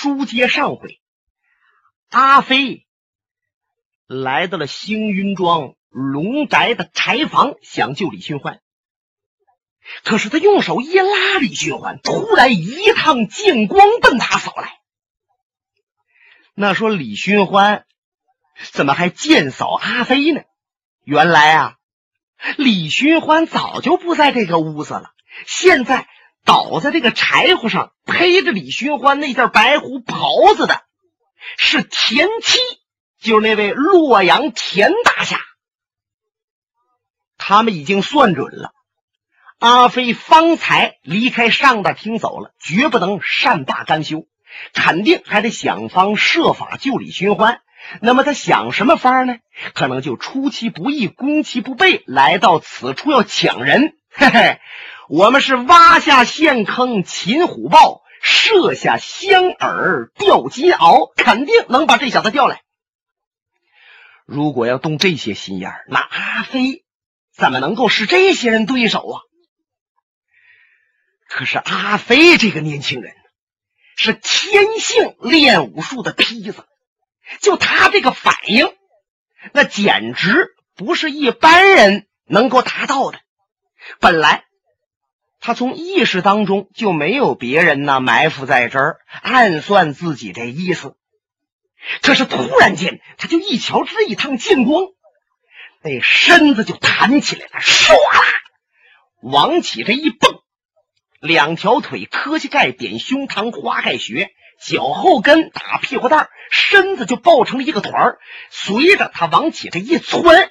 书接上回，阿飞来到了星云庄龙宅的柴房，想救李寻欢。可是他用手一拉李寻欢，突然一趟剑光奔他扫来。那说李寻欢怎么还剑扫阿飞呢？原来啊，李寻欢早就不在这个屋子了，现在。倒在这个柴火上，披着李寻欢那件白狐袍子的，是田七，就是那位洛阳田大侠。他们已经算准了，阿飞方才离开上大厅走了，绝不能善罢甘休，肯定还得想方设法救李寻欢。那么他想什么法呢？可能就出其不意，攻其不备，来到此处要抢人。嘿嘿。我们是挖下陷坑擒虎豹，设下香饵钓金鳌，肯定能把这小子钓来。如果要动这些心眼，那阿飞怎么能够是这些人对手啊？可是阿飞这个年轻人是天性练武术的坯子，就他这个反应，那简直不是一般人能够达到的。本来。他从意识当中就没有别人呢埋伏在这儿，暗算自己这意思。可是突然间，他就一瞧这一趟剑光，那身子就弹起来了，唰啦，往起这一蹦，两条腿磕膝盖点胸膛花盖穴，脚后跟打屁股蛋身子就抱成了一个团儿。随着他往起这一窜，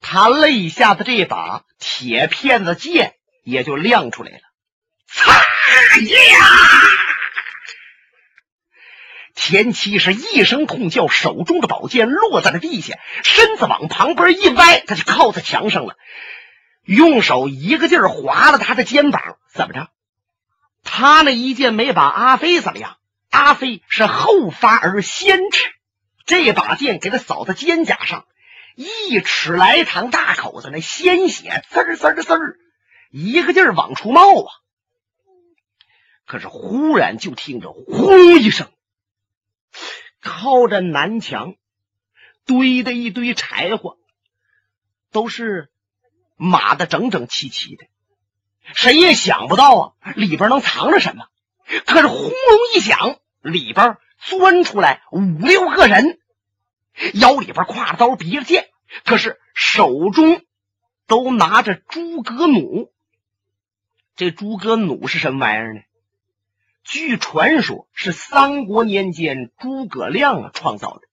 他肋下的这把铁片子剑。也就亮出来了，擦呀！田七是一声痛叫，手中的宝剑落在了地下，身子往旁边一歪，他就靠在墙上了，用手一个劲儿划了他的肩膀。怎么着？他那一剑没把阿飞怎么样？阿飞是后发而先至，这把剑给他扫在肩胛上，一尺来长大口子，那鲜血滋滋滋儿。一个劲儿往出冒啊！可是忽然就听着“轰”一声，靠着南墙堆的一堆柴火，都是码的整整齐齐的。谁也想不到啊，里边能藏着什么。可是轰隆一响，里边钻出来五六个人，腰里边挎着刀，比着剑，可是手中都拿着诸葛弩。这诸葛弩是什么玩意儿呢？据传说，是三国年间诸葛亮创造的。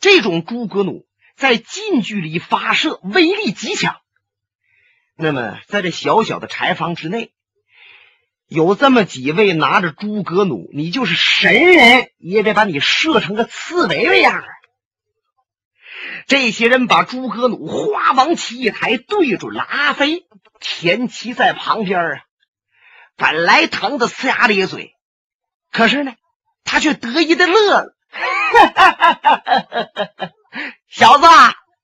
这种诸葛弩在近距离发射，威力极强。那么，在这小小的柴房之内，有这么几位拿着诸葛弩，你就是神人也得把你射成个刺猬的样儿。这些人把诸葛弩哗往起一抬，对准了阿飞。田七在旁边啊。本来疼的呲牙咧嘴，可是呢，他却得意的乐了。小子，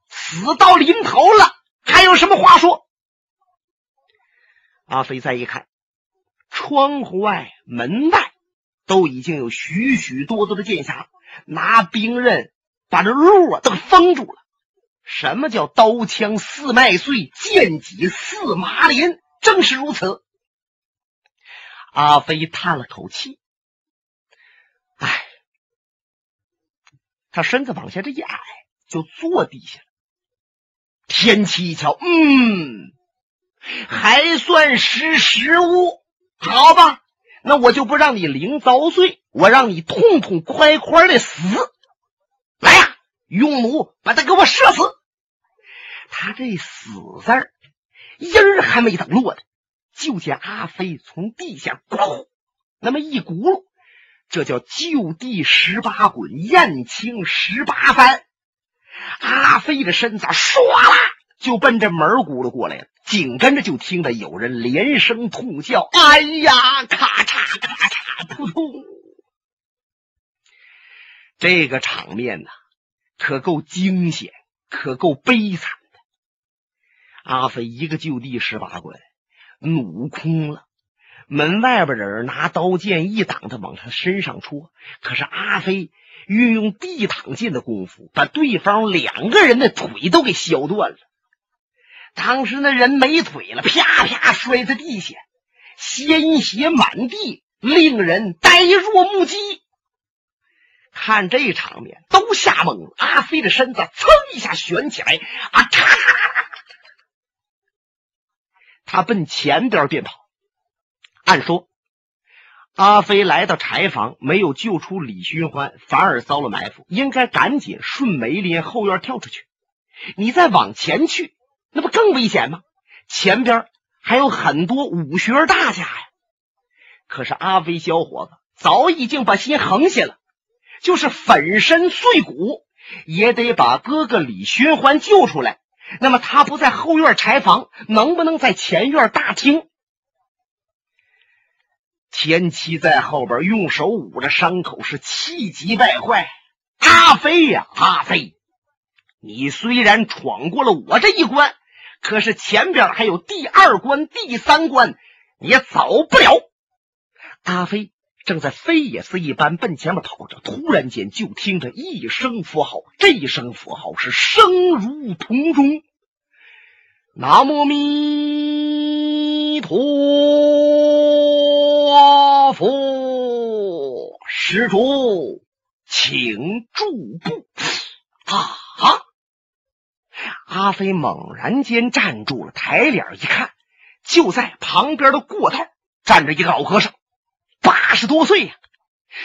死到临头了，还有什么话说？阿飞再一看，窗户外、门外都已经有许许多多的剑侠拿兵刃把这路啊都封住了。什么叫刀枪似麦穗，剑戟似麻林？正是如此。阿飞叹了口气，唉，他身子往下这一矮，就坐地下了。天七一瞧，嗯，还算识时务，好吧，那我就不让你零遭罪，我让你痛痛快快的死。来呀，用弩把他给我射死。他这死字儿，音儿还没等落呢。就见阿飞从地下咕那么一轱辘，这叫就地十八滚，燕青十八翻。阿飞的身子唰啦就奔这门轱辘过来了，紧跟着就听着有人连声痛叫：“哎呀，咔嚓咔嚓，扑通！”这个场面呐，可够惊险，可够悲惨的。阿飞一个就地十八滚。弩空了，门外边人拿刀剑一挡，他往他身上戳。可是阿飞运用地躺剑的功夫，把对方两个人的腿都给削断了。当时那人没腿了，啪啪摔在地下，鲜血满地，令人呆若木鸡。看这场面，都吓懵了。阿飞的身子噌一下悬起来，啊，嚓！他奔前边便跑。按说，阿飞来到柴房，没有救出李寻欢，反而遭了埋伏，应该赶紧顺梅林后院跳出去。你再往前去，那不更危险吗？前边还有很多武学大家呀。可是阿飞小伙子早已经把心横下了。就是粉身碎骨，也得把哥哥李寻欢救出来。那么他不在后院柴房，能不能在前院大厅？田七在后边用手捂着伤口，是气急败坏。阿飞呀，阿飞，你虽然闯过了我这一关，可是前边还有第二关、第三关，你也走不了。阿飞。正在飞也似一般奔前面跑着，突然间就听着一声佛号，这一声佛号是声如铜钟。南无弥陀佛，施主，请住步。啊！阿飞猛然间站住了，抬脸一看，就在旁边的过道站着一个老和尚。八十多岁呀，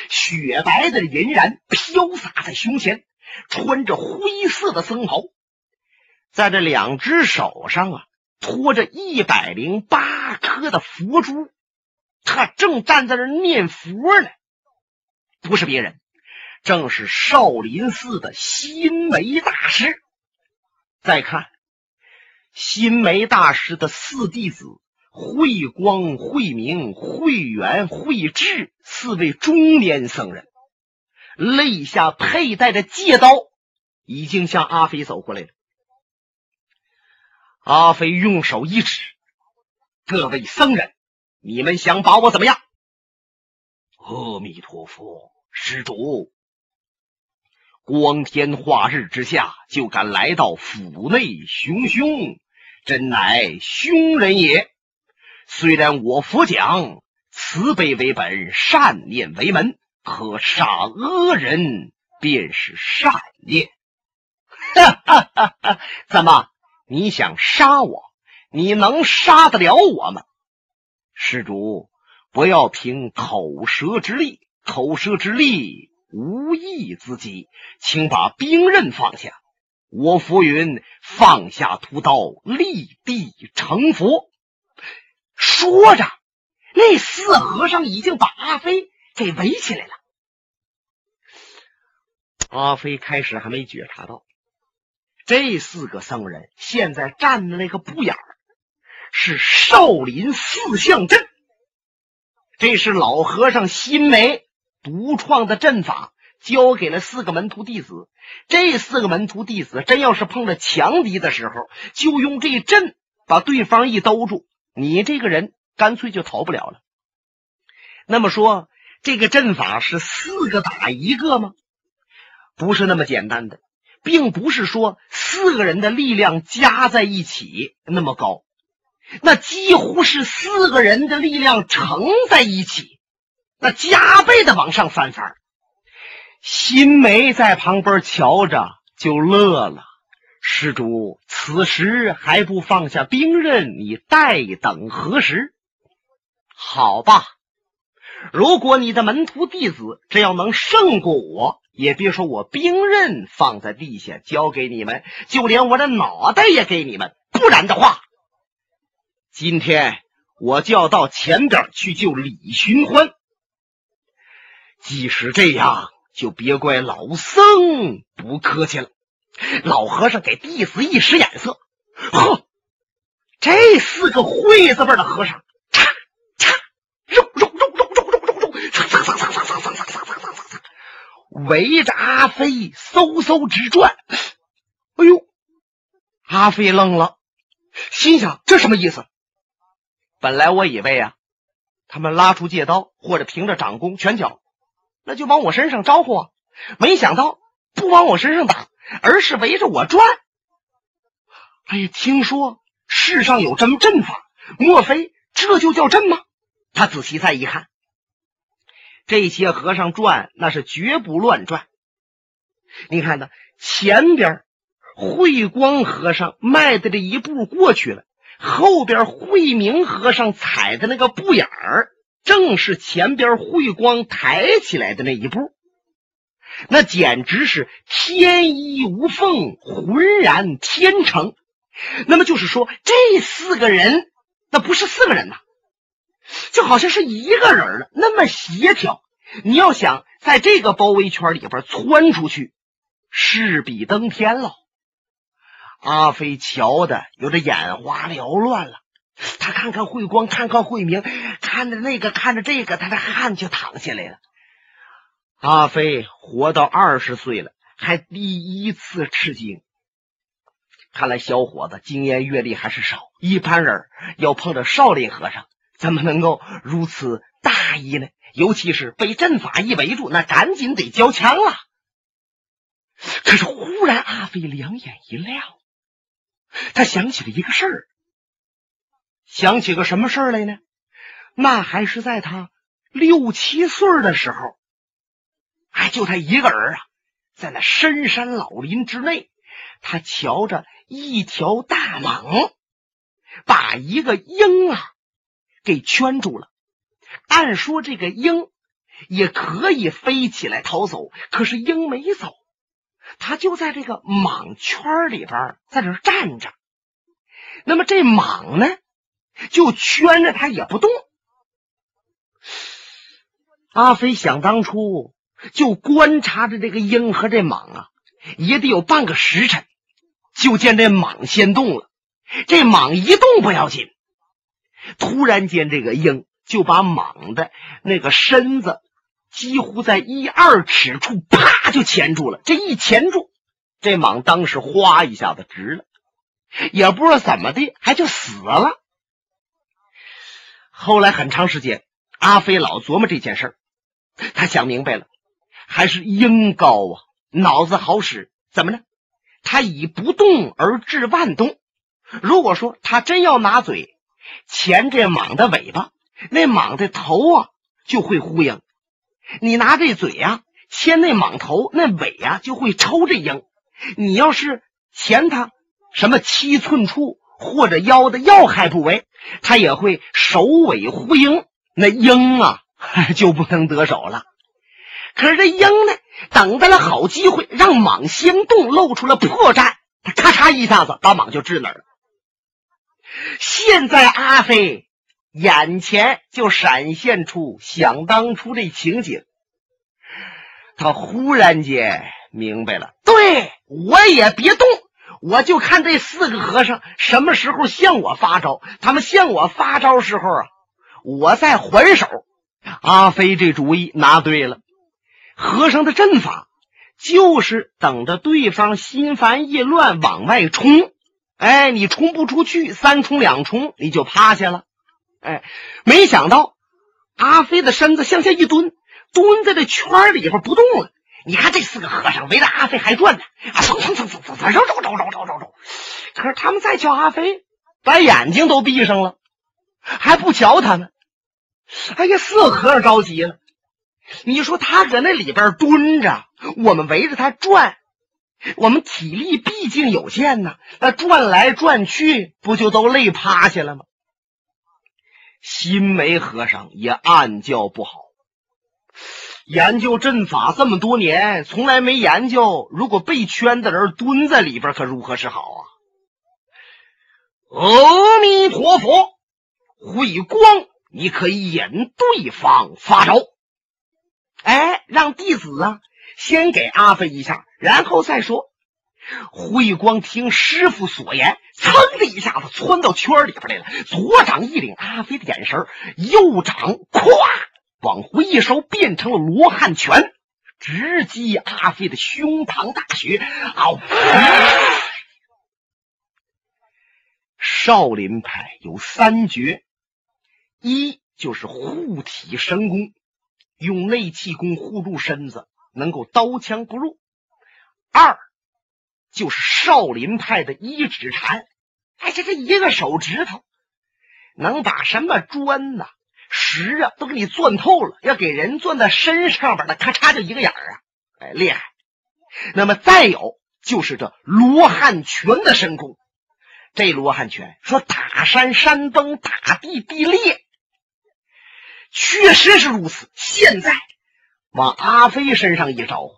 雪白的银髯飘洒在胸前，穿着灰色的僧袍，在这两只手上啊托着一百零八颗的佛珠，他正站在那念佛呢，不是别人，正是少林寺的心梅大师。再看心梅大师的四弟子。慧光、慧明、慧远、慧智四位中年僧人，肋下佩戴着戒刀，已经向阿飞走过来了。阿飞用手一指：“各位僧人，你们想把我怎么样？”阿弥陀佛，施主！光天化日之下就敢来到府内熊凶，真乃凶人也。虽然我佛讲慈悲为本，善念为门，可杀恶人便是善念。哈哈哈哈怎么？你想杀我？你能杀得了我吗？施主，不要凭口舌之力，口舌之力无益之极，请把兵刃放下。我浮云：放下屠刀，立地成佛。说着，那四和尚已经把阿飞给围起来了。阿飞开始还没觉察到，这四个僧人现在站的那个布眼儿是少林四象阵，这是老和尚心梅独创的阵法，交给了四个门徒弟子。这四个门徒弟子真要是碰着强敌的时候，就用这阵把对方一兜住。你这个人干脆就逃不了了。那么说，这个阵法是四个打一个吗？不是那么简单的，并不是说四个人的力量加在一起那么高，那几乎是四个人的力量乘在一起，那加倍的往上翻番。新梅在旁边瞧着就乐了。施主，此时还不放下兵刃，你待等何时？好吧，如果你的门徒弟子只要能胜过我，也别说我兵刃放在地下交给你们，就连我的脑袋也给你们。不然的话，今天我就要到前边去救李寻欢。即使这样，就别怪老僧不客气了。老和尚给弟子一使眼色，呵，这四个会字辈的和尚，嚓嚓，肉肉肉肉肉肉肉肉，蹭蹭蹭蹭蹭蹭蹭蹭蹭蹭蹭围着阿飞嗖嗖直转。哎呦，阿飞愣了，心想这什么意思？本来我以为啊，他们拉出借刀，或者凭着掌功、拳脚，那就往我身上招呼啊。没想到不往我身上打，而是围着我转。哎呀，听说世上有这么阵法，莫非这就叫阵吗？他仔细再一看，这些和尚转那是绝不乱转。你看呢，前边慧光和尚迈的这一步过去了，后边慧明和尚踩的那个步眼儿，正是前边慧光抬起来的那一步。那简直是天衣无缝，浑然天成。那么就是说，这四个人那不是四个人呐，就好像是一个人了，那么协调。你要想在这个包围圈里边窜出去，势比登天了。阿飞瞧的有点眼花缭乱了，他看看慧光，看看慧明，看着那个，看着这个，他的汗就淌下来了。阿飞活到二十岁了，还第一次吃惊。看来小伙子经验阅历还是少，一般人要碰着少林和尚，怎么能够如此大意呢？尤其是被阵法一围住，那赶紧得交枪了。可是忽然，阿飞两眼一亮，他想起了一个事儿，想起个什么事儿来呢？那还是在他六七岁的时候。哎，就他一个人啊，在那深山老林之内，他瞧着一条大蟒，把一个鹰啊给圈住了。按说这个鹰也可以飞起来逃走，可是鹰没走，他就在这个蟒圈里边在这站着。那么这蟒呢，就圈着他也不动。阿飞想当初。就观察着这个鹰和这蟒啊，也得有半个时辰。就见这蟒先动了，这蟒一动不要紧，突然间这个鹰就把蟒的那个身子几乎在一二尺处，啪就钳住了。这一钳住，这蟒当时哗一下子直了，也不知道怎么的，还就死了。后来很长时间，阿飞老琢磨这件事儿，他想明白了。还是鹰高啊，脑子好使。怎么呢？他以不动而治万动。如果说他真要拿嘴钳这蟒的尾巴，那蟒的头啊就会呼应；你拿这嘴呀牵那蟒头，那尾呀就会抽这鹰。你要是钳它什么七寸处或者腰的要害部位，它也会首尾呼应，那鹰啊 就不能得手了。可是这鹰呢，等待了好机会，让蟒先动，露出了破绽，他咔嚓一下子把蟒就治那儿了。现在阿飞眼前就闪现出想当初这情景，他忽然间明白了，对我也别动，我就看这四个和尚什么时候向我发招，他们向我发招时候啊，我再还手。阿飞这主意拿对了。和尚的阵法就是等着对方心烦意乱往外冲，哎，你冲不出去，三冲两冲你就趴下了，哎，没想到阿飞的身子向下一蹲，蹲在这圈里边不动了。你看这四个和尚围着阿飞还转呢，啊，蹭蹭蹭蹭蹭蹭，绕绕绕绕绕绕绕。可是他们再叫阿飞，把眼睛都闭上了，还不瞧他们。哎呀，四个和尚着急了。你说他搁那里边蹲着，我们围着他转，我们体力毕竟有限呐，那转来转去，不就都累趴下了吗？新梅和尚也暗叫不好，研究阵法这么多年，从来没研究，如果被圈的人蹲在里边，可如何是好啊？阿弥陀佛，慧光，你可以引对方发招。哎，让弟子啊，先给阿飞一下，然后再说。慧光听师傅所言，噌的一下子窜到圈里边来了，左掌一领阿飞的眼神，右掌咵往回一收，变成了罗汉拳，直击阿飞的胸膛大穴。嗷！少林派有三绝：一就是护体神功，用内气功护住身子，能够刀枪不入；二就是少林派的一指禅，哎，这这一个手指头能把什么砖呐、石啊都给你钻透了，要给人钻在身上边的，咔嚓就一个眼儿啊，哎，厉害。那么再有就是这罗汉拳的神功，这罗汉拳说打山山崩，打地地裂，确实是如此。现在往阿飞身上一招，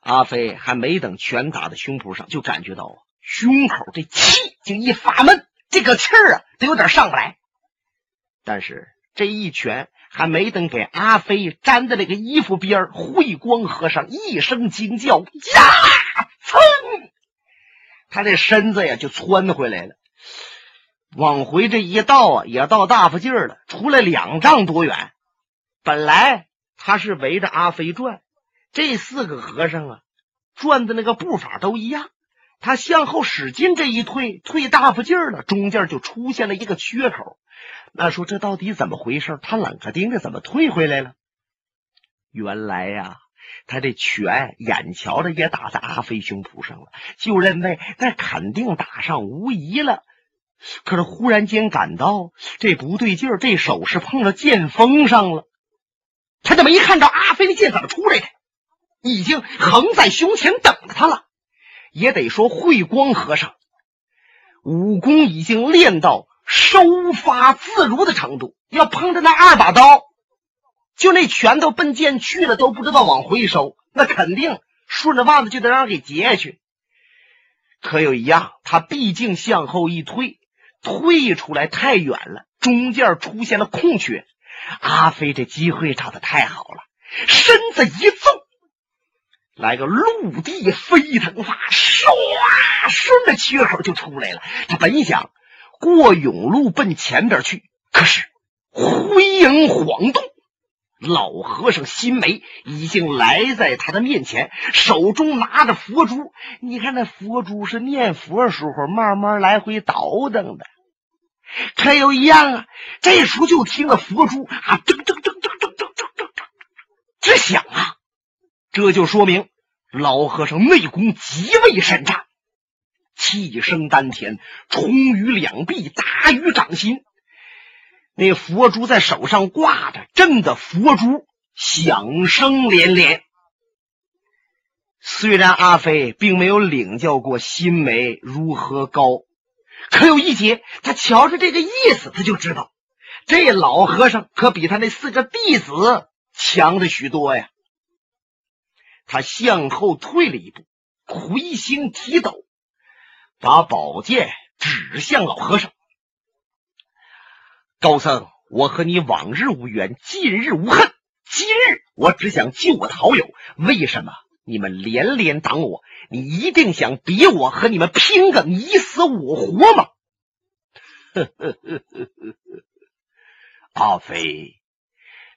阿飞还没等拳打在胸脯上，就感觉到胸口这气就一发闷，这个气儿啊，得有点上不来。但是这一拳还没等给阿飞粘在那个衣服边儿慧光和尚一声惊叫呀，噌，他这身子呀就窜回来了，往回这一倒啊，也到大发劲儿了，出来两丈多远。本来他是围着阿飞转，这四个和尚啊，转的那个步法都一样。他向后使劲这一退，退大发劲儿了，中间就出现了一个缺口。那说这到底怎么回事？他冷个丁的怎么退回来了？原来呀，他这拳眼瞧着也打在阿飞胸脯上了，就认为那肯定打上无疑了。可是忽然间感到这不对劲儿，这手是碰到剑锋上了。他就没看着阿飞的剑怎么出来的，已经横在胸前等着他了。也得说慧光和尚武功已经练到收发自如的程度，要碰着那二把刀，就那拳头奔剑去了都不知道往回收，那肯定顺着袜子就得让人给截下去。可有一样，他毕竟向后一退，退出来太远了，中间出现了空缺。阿飞这机会找的太好了，身子一纵。来个陆地飞腾法，唰，顺着缺口就出来了。他本想过甬路奔前边去，可是灰影晃动，老和尚心梅已经来在他的面前，手中拿着佛珠。你看那佛珠是念佛时候慢慢来回倒腾的，可有一样啊！这时候就听了佛珠啊，噔噔噔噔噔噔噔噔，直响啊！这就说明老和尚内功极为深湛，气生丹田，冲于两臂，达于掌心。那佛珠在手上挂着，震得佛珠响声连连。虽然阿飞并没有领教过心梅如何高，可有一节，他瞧着这个意思，他就知道这老和尚可比他那四个弟子强的许多呀。他向后退了一步，魁星提斗，把宝剑指向老和尚。高僧，我和你往日无冤，近日无恨。今日我只想救我的好友，为什么你们连连挡我？你一定想逼我和你们拼个你死我活吗？阿飞，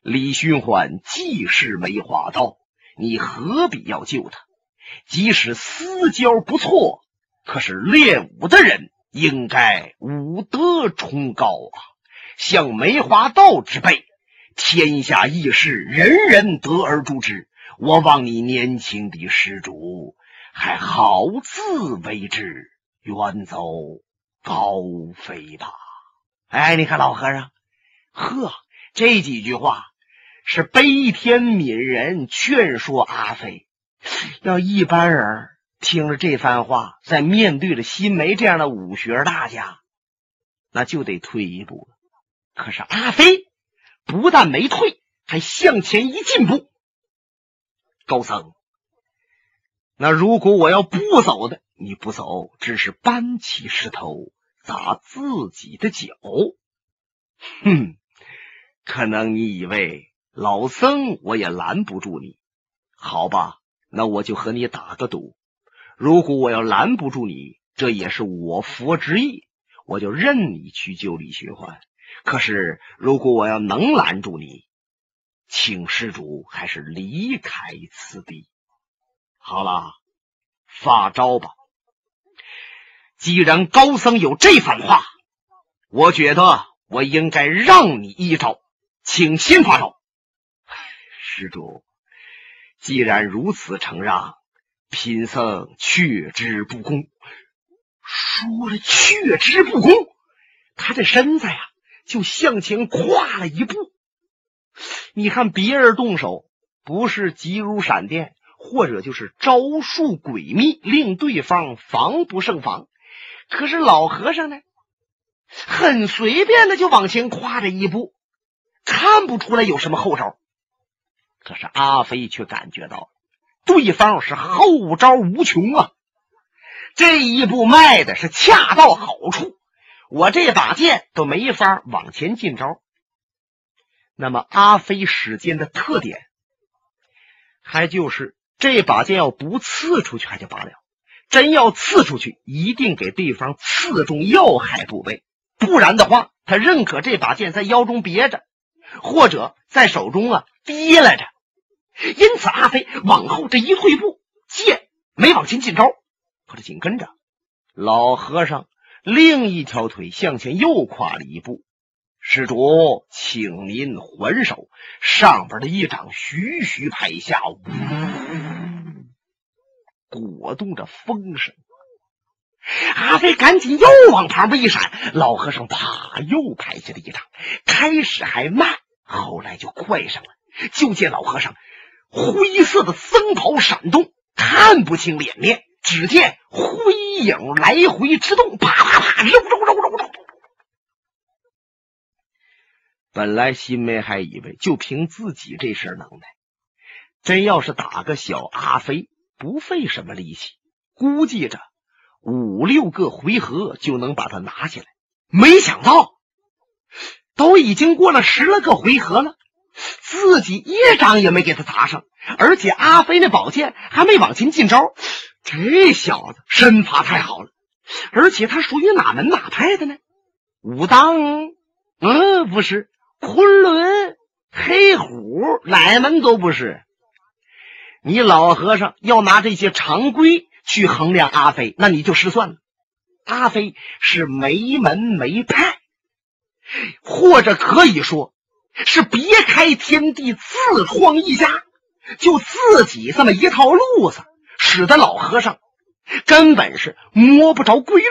李寻欢既是梅花刀。你何必要救他？即使私交不错，可是练武的人应该武德崇高啊！像梅花道之辈，天下义士人人得而诛之。我望你年轻的施主还好自为之，远走高飞吧！哎，你看老和尚，呵，这几句话。是悲天悯人劝说阿飞，要一般人听了这番话，在面对着新梅这样的武学大家，那就得退一步了。可是阿飞不但没退，还向前一进步。高僧，那如果我要不走的，你不走，只是搬起石头砸自己的脚。哼，可能你以为。老僧，我也拦不住你，好吧？那我就和你打个赌，如果我要拦不住你，这也是我佛之意，我就任你去救李寻欢。可是，如果我要能拦住你，请施主还是离开此地。好了，发招吧。既然高僧有这番话，我觉得我应该让你一招，请先发招。施主，既然如此承让，贫僧却之不恭。说了却之不恭，他这身子呀就向前跨了一步。你看别人动手，不是急如闪电，或者就是招数诡秘，令对方防不胜防。可是老和尚呢？很随便的就往前跨着一步，看不出来有什么后招。可是阿飞却感觉到对方是后招无穷啊！这一步迈的是恰到好处，我这把剑都没法往前进招。那么阿飞使剑的特点，还就是这把剑要不刺出去还就罢了，真要刺出去，一定给对方刺中要害部位。不然的话，他认可这把剑在腰中别着，或者在手中啊憋来着。因此，阿飞往后这一退步，剑没往前进招。可是紧跟着，老和尚另一条腿向前又跨了一步。施主，请您还手。上边的一掌徐徐拍下，呜，鼓动着风声。阿飞赶紧又往旁边一闪，老和尚啪又拍下了一掌，开始还慢，后来就快上了。就见老和尚灰色的僧袍闪动，看不清脸面，只见灰影来回之动，啪啪啪，揉揉揉揉揉。本来新梅还以为就凭自己这身能耐，真要是打个小阿飞，不费什么力气，估计着。五六个回合就能把他拿下来，没想到都已经过了十来个回合了，自己一掌也没给他砸上，而且阿飞那宝剑还没往前进招。这小子身法太好了，而且他属于哪门哪派的呢？武当？嗯，不是。昆仑、黑虎，哪门都不是。你老和尚要拿这些常规。去衡量阿飞，那你就失算了。阿飞是没门没派，或者可以说是别开天地、自创一家，就自己这么一套路子，使得老和尚根本是摸不着规律。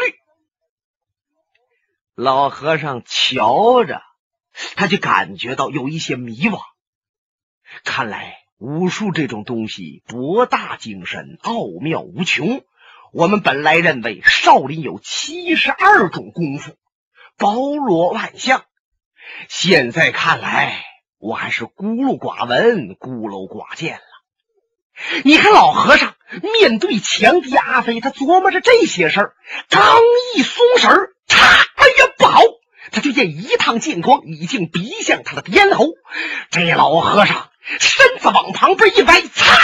老和尚瞧着，他就感觉到有一些迷惘。看来。武术这种东西博大精深，奥妙无穷。我们本来认为少林有七十二种功夫，包罗万象。现在看来，我还是孤陋寡闻、孤陋寡见了。你看老和尚面对强敌阿飞，他琢磨着这些事儿，刚一松神，嚓！哎呀，不好！他就见一趟剑光已经逼向他的咽喉。这老和尚。身子往旁边一歪，擦，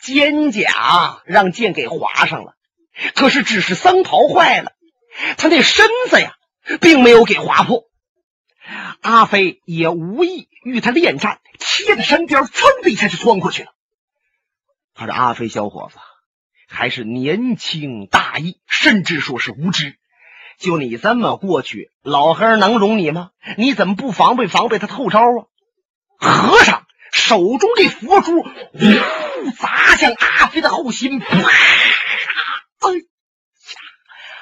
肩甲让剑给划上了。可是只是僧袍坏了，他那身子呀，并没有给划破。阿飞也无意与他恋战，贴在身边，噌的一下就钻过去了。他说：“阿飞小伙子还是年轻大意，甚至说是无知。就你这么过去，老和尚能容你吗？你怎么不防备防备他透招啊？”和尚手中这佛珠，呜，砸向阿飞的后心，啪！哎，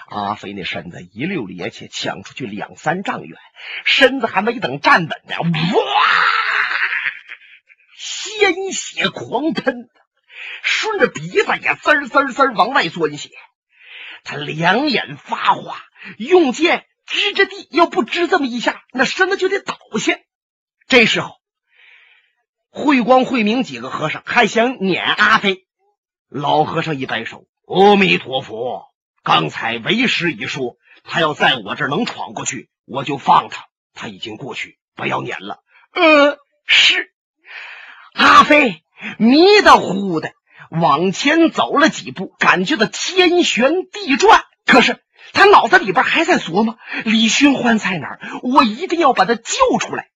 阿飞那身子一溜趔趄，抢出去两三丈远，身子还没等站稳呢，哇！鲜血狂喷，顺着鼻子也滋滋滋往外钻血。他两眼发花，用剑支着地，要不支这么一下，那身子就得倒下。这时候。慧光、慧明几个和尚还想撵阿飞，老和尚一摆手：“阿弥陀佛，刚才为师一说，他要在我这儿能闯过去，我就放他。他已经过去，不要撵了。”“呃，是。”阿飞迷的糊的往前走了几步，感觉到天旋地转，可是他脑子里边还在琢磨：李寻欢在哪儿？我一定要把他救出来。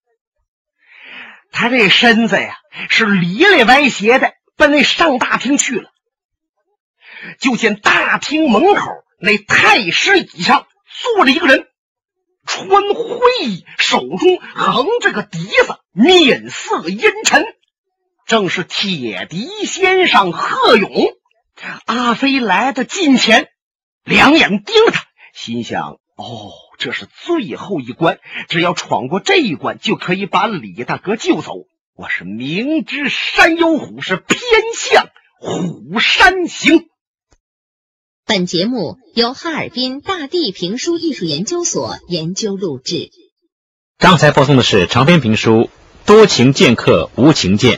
他这身子呀，是里里歪斜的，奔那上大厅去了。就见大厅门口那太师椅上坐着一个人，穿灰衣，手中横着个笛子，面色阴沉，正是铁笛先生贺勇。阿飞来到近前，两眼盯着他，心想：哦，这是最后一关，只要闯过这一关，就可以把李大哥救走。我是明知山有虎，是偏向虎山行。本节目由哈尔滨大地评书艺术研究所研究录制。刚才播送的是长篇评书《多情剑客无情剑》。